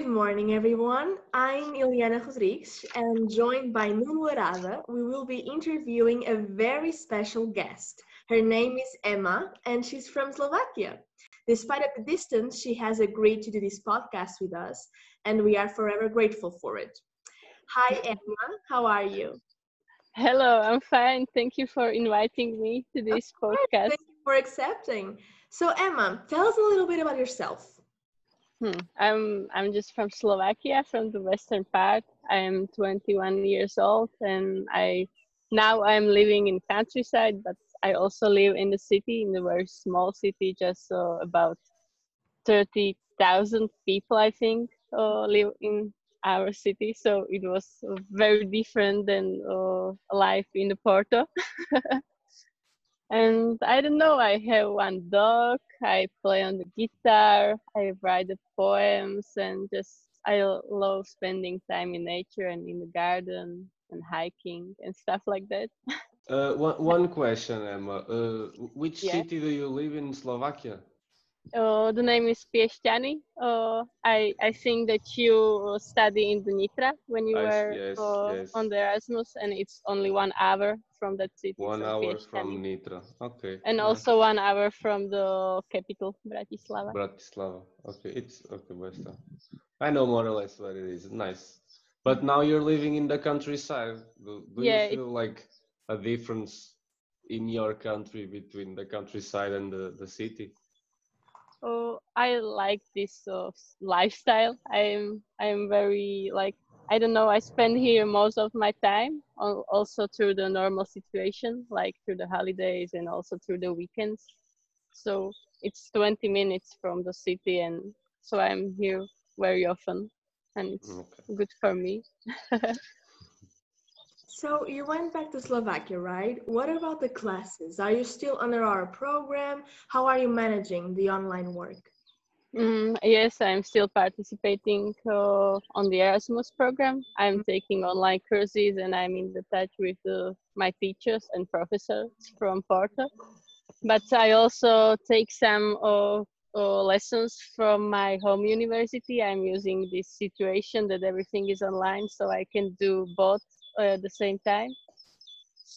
Good morning, everyone. I'm Ileana Rodrigues, and joined by Nuno Arada, we will be interviewing a very special guest. Her name is Ema, and she's from Slovakia. Despite the distance, she has agreed to do this podcast with us, and we are forever grateful for it. Hi, Ema. How are you? Hello, I'm fine. Thank you for inviting me to this podcast. Thank you for accepting. So, Ema, tell us a little bit about yourself. Hmm. I'm I'm just from Slovakia, from the western part. I am 21 years old, and I now I'm living in countryside, but I also live in the city, in the very small city, just uh, about 30,000 people, I think, uh, live in our city. So it was very different than uh, life in the Porto. and I don't know. I have one dog. I play on the guitar. I write the poems, and just I love spending time in nature and in the garden and hiking and stuff like that. Uh, one, one question, Ema. Uh, which yeah. city do you live in Slovakia? Uh, the name is Piešťany. Uh, I I think that you study in the Nitra when you I, were yes, uh, yes. on the Erasmus, and it's only one hour from that city. One hour from Nitra. Okay. And yeah. also one hour from the capital, Bratislava. Bratislava. Okay, it's okay, Besta. I know more or less what it is. Nice. But now you're living in the countryside. Do, do yeah, you feel it, like a difference in your country between the countryside and the, the city? Oh i like this uh, lifestyle. I'm i'm very like i don't know i spend here most of my time also through the normal situation like through the holidays and also through the weekends. So it's 20 minutes from the city and so i'm here very often and it's okay. good for me So you went back to Slovakia, right? What about the classes? Are you still under our program? How are you managing the online work? Mm, yes, I'm still participating uh, on the Erasmus program. I'm taking online courses and I'm in touch with uh, my teachers and professors from Porto. But I also take some uh, uh, lessons from my home university. I'm using this situation that everything is online, so I can do both at the same time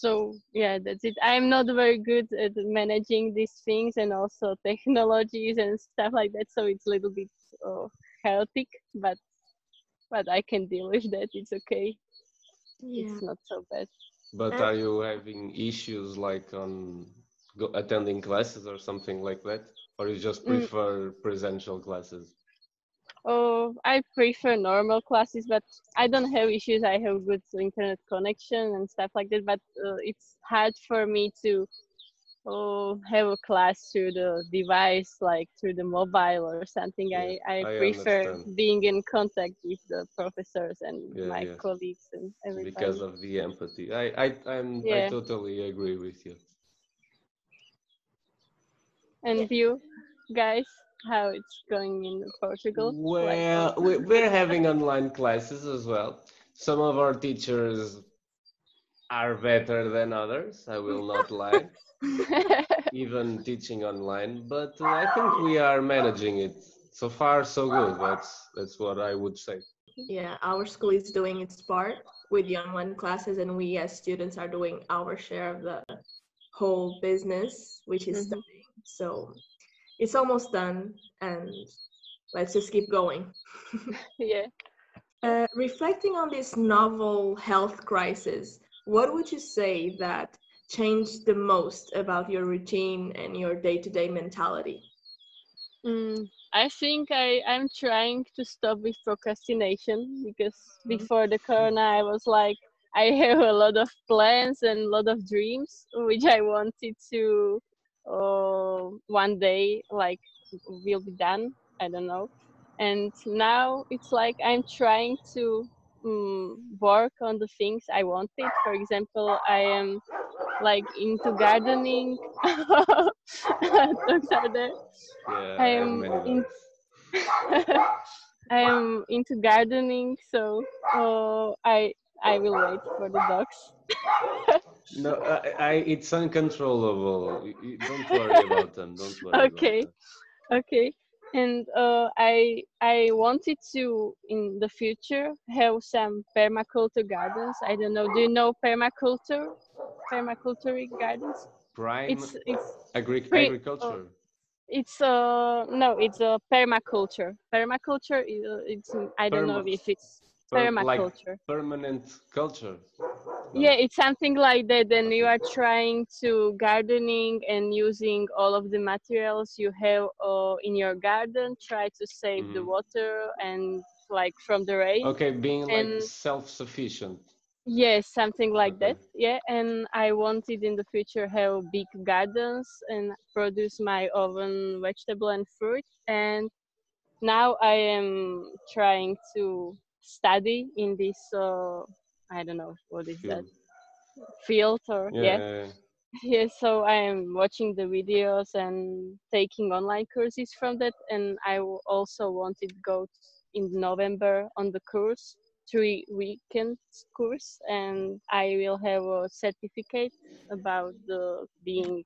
so yeah that's it i'm not very good at managing these things and also technologies and stuff like that so it's a little bit uh, chaotic but but i can deal with that it's okay yeah. it's not so bad but are you having issues like on go, attending classes or something like that or you just mm. prefer mm. presential classes Oh, I prefer normal classes, but I don't have issues. I have good internet connection and stuff like that. But uh, it's hard for me to oh, have a class through the device, like through the mobile or something. Yeah, I, I, I prefer understand. being in contact with the professors and yeah, my yeah. colleagues and everybody. Because of the empathy. I, I, I'm, I totally agree with you. And you guys? How it's going in Portugal? Well, we're having online classes as well. Some of our teachers are better than others, I will not lie. Even teaching online, but I think we are managing it. So far, so good. That's that's what I would say. Yeah, our school is doing its part with the online classes, and we as students are doing our share of the whole business, which is mm-hmm. studying. So it's almost done and let's just keep going. yeah. Uh, reflecting on this novel health crisis, what would you say that changed the most about your routine and your day-to-day mentality? Mm, I think I, I'm trying to stop with procrastination because mm-hmm. before the corona I was like I have a lot of plans and a lot of dreams which I wanted to uh, one day like will be done. I don't know. And now it's like i'm trying to um, work on the things i wanted. For example i am like into gardening. Dogs are yeah, i am in i am into gardening. So uh, i i will wait for the dogs no, I, I, it's uncontrollable. Don't worry about them. Don't worry. Okay, okay. and uh, I I wanted to in the future have some permaculture gardens. I don't know. Do you know permaculture? Permaculture gardens. Prime It's it's agri- pre- agriculture. it's uh no it's a permaculture. Permaculture uh, it's I don't know if it's Per- like permaculture. permanent culture. Yeah, it's something like that. Then you are trying to gardening and using all of the materials you have uh, in your garden. Try to save the Mhm. water and like from the rain. Okay, being like self-sufficient. Yes, something like Okay. that. Yeah, and I wanted in the future have big gardens and produce my own vegetable and fruit. And now I am trying to study in this. Uh, I don't know what is that field. field or Yeah. yeah. yeah, yeah. yeah so i am watching the videos and taking online courses from that and I also wanted to go in november on the course three weekends course and i will have a certificate about the being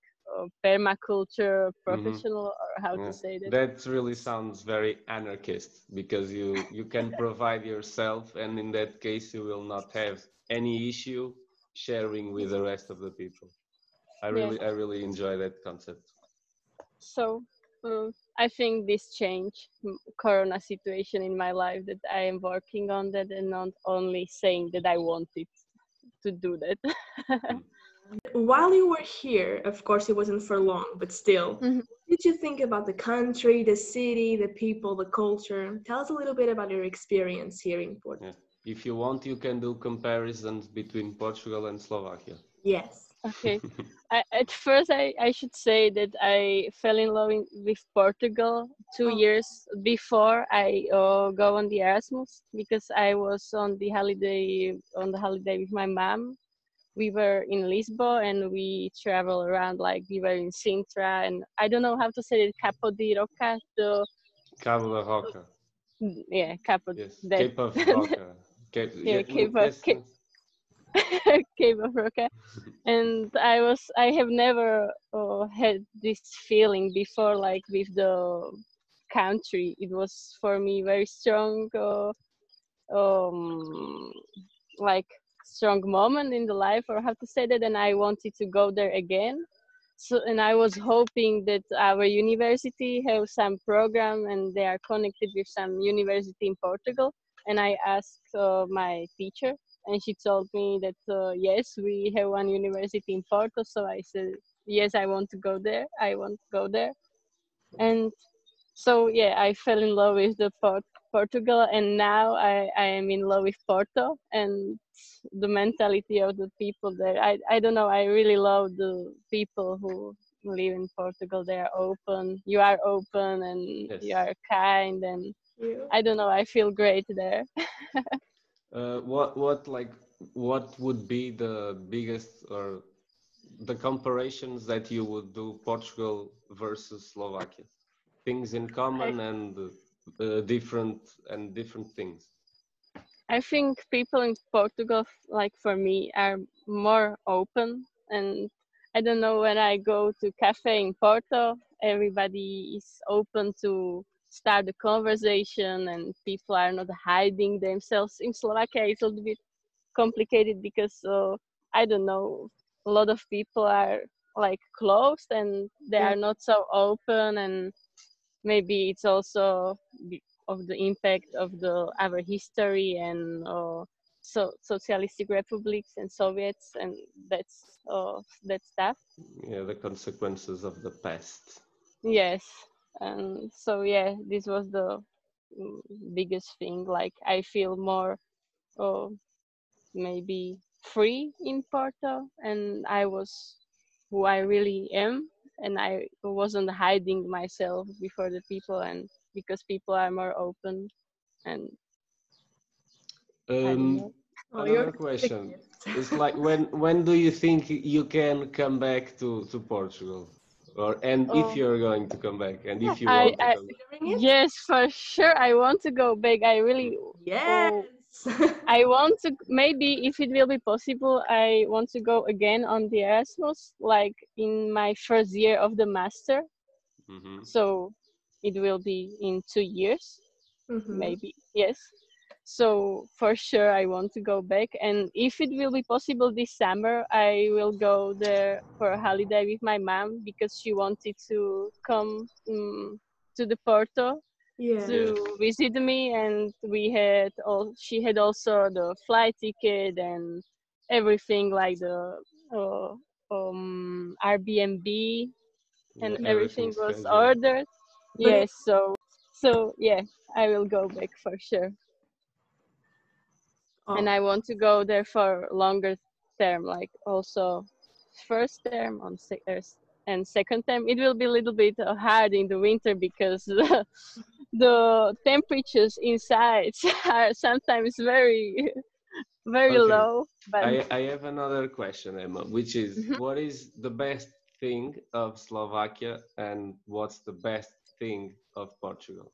permaculture mm-hmm. professional or how Yeah. to say that That really sounds very anarchist because you you can provide yourself, and in that case, you will not have any issue sharing with the rest of the people. I Yeah. really I really enjoy that concept. so uh, i think this change mm, corona situation in my life that i am working on that and not only saying that i wanted to do that mm. While you were here, of course, it wasn't for long, but still, Mhm. what did you think about the country, the city, the people, the culture? Tell us a little bit about your experience here in Portugal. Yeah. If you want, you can do comparisons between Portugal and Slovakia. Yes. okay I, at first I, I should say that i fell in love in, with portugal two Oh. years before i uh, go on the erasmus because i was on the holiday on the holiday with my mom we were in lisbon and we travel around like we were in sintra and i don't know how to say it capo di roca the Cabo da Roca. yeah capo Yes. that- Cape of Roca. Cape, Yeah, Cape of- Cape- Cape of Roca, and I was I have never uh, had this feeling before, like with the country. It was for me very strong, uh, um, like strong moment in the life, or how to say that. And I wanted to go there again. So, and I was hoping that our university have some program and they are connected with some university in Portugal. And I asked uh, my teacher, and she told me that uh, yes we have one university in porto so i said yes i want to go there i want to go there and so yeah i fell in love with the port- portugal and now I, I am in love with porto and the mentality of the people there. I, I don't know i really love the people who live in portugal. They are open. You are open and you are kind and You? i don't know i feel great there. Uh, what what like what would be the biggest or the comparations that you would do Portugal versus Slovakia? Things in common and uh, different and different things. I think people in Portugal, like for me, are more open. And I don't know when I go to cafe in Porto, everybody is open to start the conversation, and people are not hiding themselves. In Slovakia, it's a little bit complicated because uh, I don't know, a lot of people are like closed and they Yeah. are not so open and maybe it's also of the impact of the our history and uh, so socialistic republics and soviets and that's uh, that stuff. Yeah, the consequences of the past. yes and so yeah this was the mm, biggest thing. Like i feel more uh, maybe free in porto and i was who i really am and i wasn't hiding myself before the people and because people are more open and Um, know. Oh, Another question. it's like when when do you think you can come back to to Portugal, or and Oh. if you're going to come back, and if you I- want to I- come back. Yes for sure i want to go back i really Yes. I want to maybe if it will be possible, I want to go again on the Erasmus, like in my first year of the master. Mhm. So it will be in two years, Mhm. maybe. Yes. So for sure, I want to go back. And if it will be possible this summer, I will go there for a holiday with my mom because she wanted to come um, to the Porto Yeah. to visit me and we had all she had also the flight ticket and everything like the uh, um airbnb and Yeah, everything was scheduled. ordered But it- yes so so yeah i will go back for sure and Oh, i want to go there for longer term like also first term on se- uh, s- and second time it will be a little bit uh, hard in the winter because the, the temperatures inside are sometimes very very Okay. low but I, I have another question, Ema, which is Mhm. what is the best thing of Slovakia and what's the best thing of Portugal?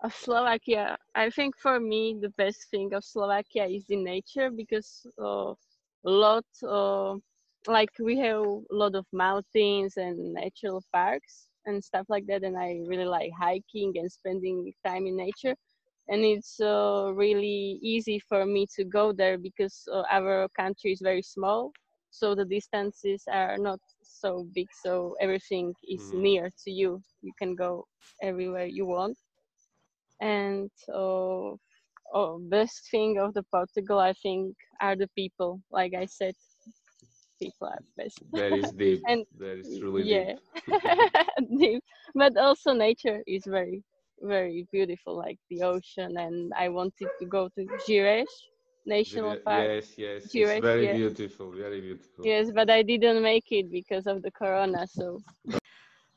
of Slovakia, I think for me the best thing of Slovakia is the nature because uh, a lot, uh, like we have a lot of mountains and natural parks and stuff like that, and I really like hiking and spending time in nature. And it's uh, really easy for me to go there because uh, our country is very small, so the distances are not so big, so everything is Mm. near to you. You can go everywhere you want and uh, oh, best thing of the Portugal, I think, are the people. Like I said, people are best. That is deep. And that is truly yeah, deep. Deep. but also nature is very, very beautiful, like the ocean. And I wanted to go to Gerês National Very- Park. Yes, yes. Gerês, It's very yeah. beautiful, very beautiful. Yes, but I didn't make it because of the corona. So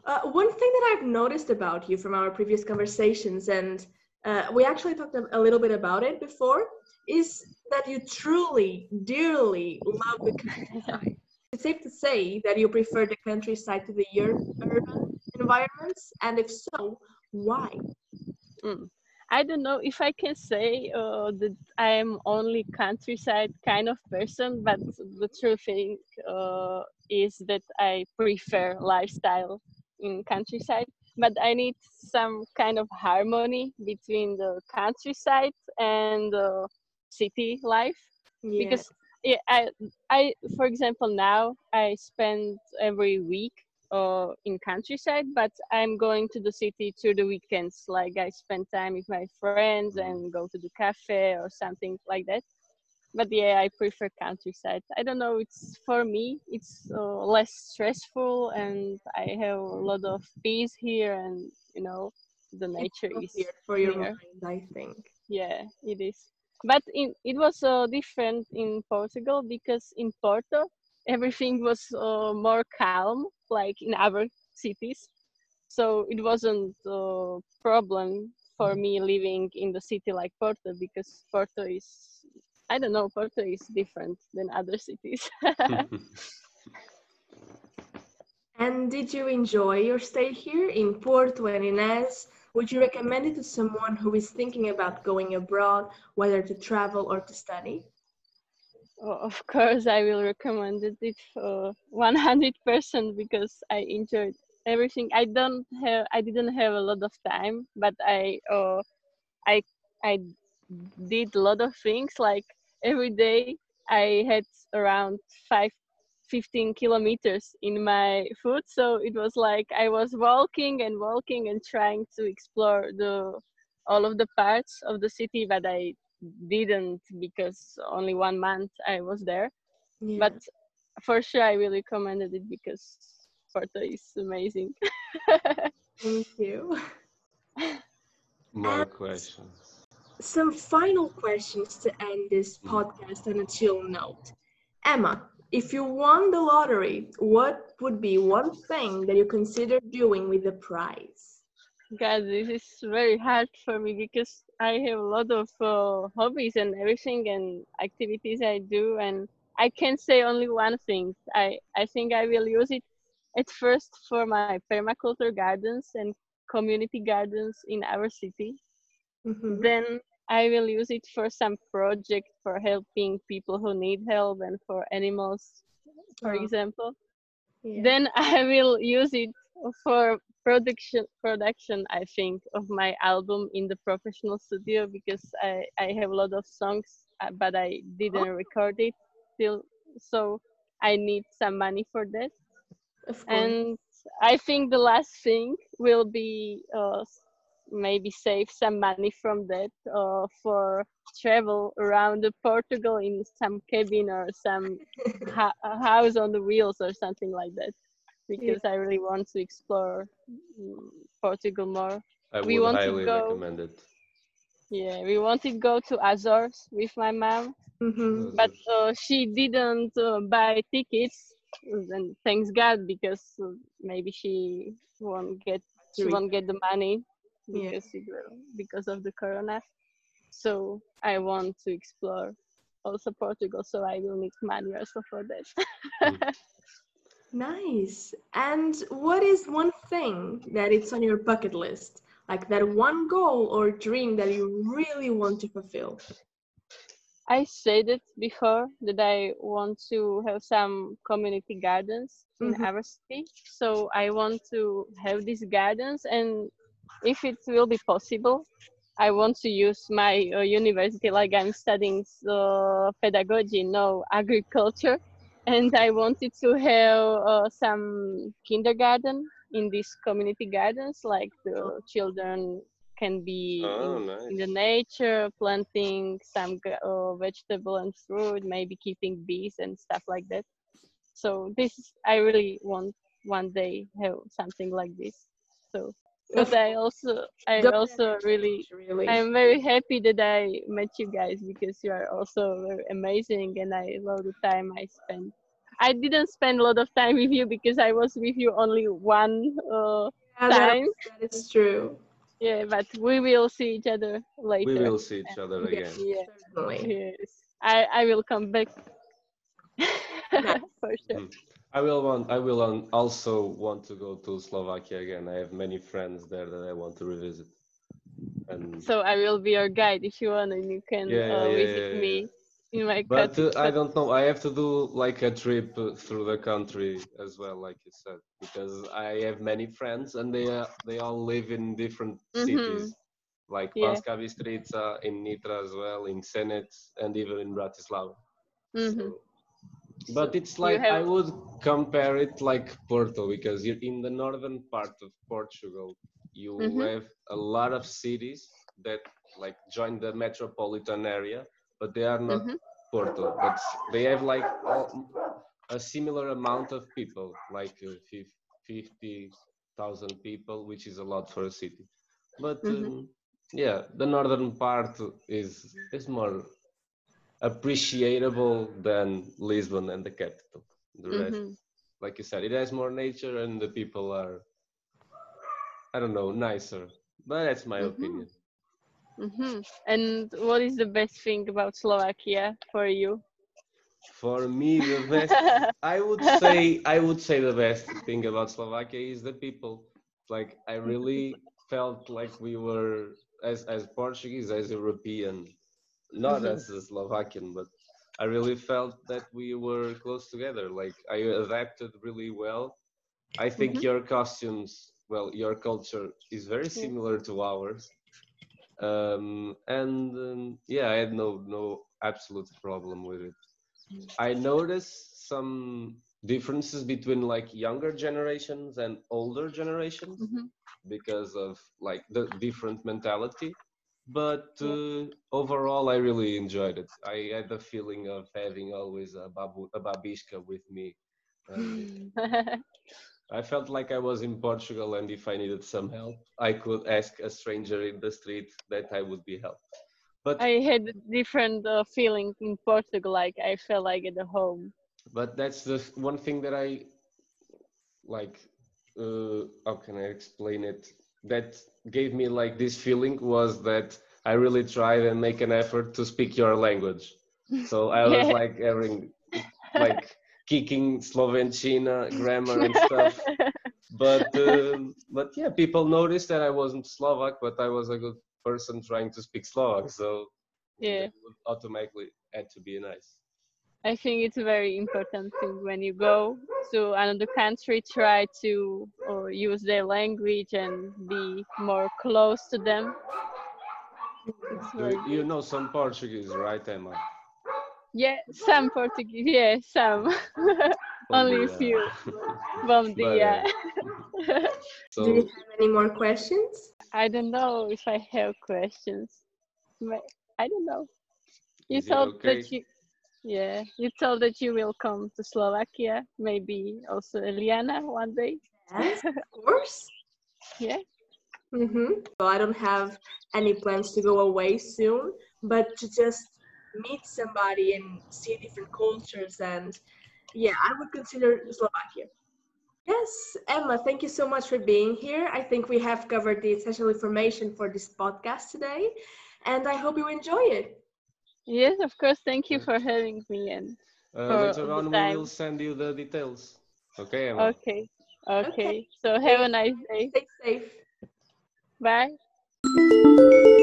Uh, one thing that I've noticed about you from our previous conversations, and uh, we actually talked a a little bit about it before, is that you truly, dearly love the countryside. It's safe to say that you prefer the countryside to the urban environments, and if so, why? Mm. I don't know if I can say uh, that I am only countryside kind of person, but the true thing uh, is that I prefer lifestyle in countryside. But I need some kind of harmony between the countryside and the city life Yeah. because yeah, I, I, for example, now I spend every week uh, in countryside, but I'm going to the city through the weekends. Like I spend time with my friends and go to the cafe or something like that. But yeah, I prefer countryside. I don't know. It's for me. It's uh, less stressful, and I have a lot of peace here, and you know, the nature is Healthier for your mind, I think. Yeah, it is. But in it was uh, different in Portugal because in Porto everything was uh, more calm, like in our cities. So it wasn't a problem for me living in the city like Porto because Porto is, I don't know, Porto is different than other cities. And did you enjoy your stay here in Porto and Inés? Would you recommend it to someone who is thinking about going abroad, whether to travel or to study? Of course, I will recommend it for 100% because I enjoyed everything. I don't have, I didn't have a lot of time, but I, uh, I, I did a lot of things. Like every day, I had around five, 15 kilometers in my foot. So it was like I was walking and walking and trying to explore the all of the parts of the city, but I didn't because only one month I was there. Yeah. But for sure, I really recommended it because Porto is amazing. Thank you. More And- questions. Some final questions to end this Mm. podcast on a chill note. Ema, if you won the lottery, what would be one thing that you consider doing with the prize? God, this is very hard for me because I have a lot of uh, hobbies and everything and activities I do, and I can say only one thing. I I think I will use it at first for my permaculture gardens and community gardens in our city. Mhm. Then I will use it for some project for helping people who need help and for animals, for Oh, example yeah. then I will use it for production production I think of my album in the professional studio because I I have a lot of songs uh, but I didn't Oh. record it still so I need some money for that Of course. and I think the last thing will be uh, maybe save some money from that uh, for travel around Portugal in some cabin or some ha- house on the wheels or something like that because I really want to explore mm, Portugal more. I We would want to go- recommend it. Yeah, we wanted to go to Azores with my mom, Mhm. but uh, she didn't uh, buy tickets. And thanks God because uh, maybe she won't get she won't get the money Yeah. because it will- because of the corona. So I want to explore also Portugal. So I will need money also for that. Nice. And what is one thing that it's on your bucket list? Like that one goal or dream that you really want to fulfill? I said it before that I want to have some community gardens in Mhm. our city. So I want to have these gardens, and if it will be possible, I want to use my uh, university, like I'm studying uh, pedagogy, no agriculture, and I wanted to have uh, some kindergarten in these community gardens, like the children can be Oh, in in the nature, planting some uh, vegetable and fruit, maybe keeping bees and stuff like that. So this I really want one day have something like this. So, but I also I Don't also really Really. I'm very happy that I met you guys because you are also very amazing and I love the time I spent. I didn't spend a lot of time with you because I was with you only one uh, Yeah, time. that is true. Yeah, but we will see each other later. We will see each other again. Yeah. Certainly. Yes, I I will come back Nice. for sure. Mm. I will want. I will also want to go to Slovakia again. I have many friends there that I want to revisit. And So I will be your guide if you want, and you can Yeah, uh, yeah, visit yeah, me in my but uh. I don't know. I have to do like a trip through the country as well, like you said, because I have many friends and they uh, they all live in different Mhm. cities, like Yeah. Banska Bystrica, in Nitra as well, in Senec, and even in Bratislava. Mhm. So, but it's like I would compare it like Porto because you're in the northern part of Portugal. You Mhm. have a lot of cities that like join the metropolitan area, but they are not Mhm. Porto. But they have like all, a similar amount of people, like uh, fif- fifty thousand people, which is a lot for a city. But Mhm. um, yeah, the northern part is is more appreciable than Lisbon and the capital. The rest, Mhm. like you said, it has more nature and the people are, I don't know, nicer. But that's my Mhm. opinion. Mhm. And what is the best thing about Slovakia for you? For me, the best, I would say, I would say the best thing about Slovakia is the people. Like I really felt like we were as as Portuguese, as European, not as a Slovakian, but I really felt that we were close together. Like I adapted really well. I think Mhm. your costumes, well, your culture is very similar to ours. Um, and um, yeah, I had no no absolute problem with it. I noticed some differences between like younger generations and older generations Mhm. because of like the different mentality but uh, overall i really enjoyed it i had the feeling of having always a babu a babishka with me and i felt like i was in portugal and if i needed some help i could ask a stranger in the street that i would be helped but I had a different uh, feeling in Portugal. Like I felt like at home. but that's the one thing that i like uh, how can i explain it that gave me like this feeling was that i really tried and make an effort to speak your language so i was Yeah. like having like kicking slovenčina grammar and stuff but um, but yeah people noticed that i wasn't slovak but i was a good person trying to speak slovak so Yeah. it would automatically had to be nice I think it's a very important thing when you go to another country, try to or use their language and be more close to them. Do you- you know some Portuguese, right, Ema? Yeah, some Portuguese. Yeah, some. Only a few. Bom dia. Do you have any more questions? I don't know if I have questions. But I don't know. You Is it okay? that you, yeah, you told that you will come to Slovakia. Maybe also Eliana one day. Yes, of course. Yeah. Mm-hmm. So I don't have any plans to go away soon, but to just meet somebody and see different cultures and yeah, I would consider Slovakia. Yes, Ema, thank you so much for being here. I think we have covered the essential information for this podcast today, and I hope you enjoy it. Yes, of course. Thank you for having me. And uh, later on, we will send you the details. Okay, Ema? okay, okay. So have a nice day. Stay safe. Bye.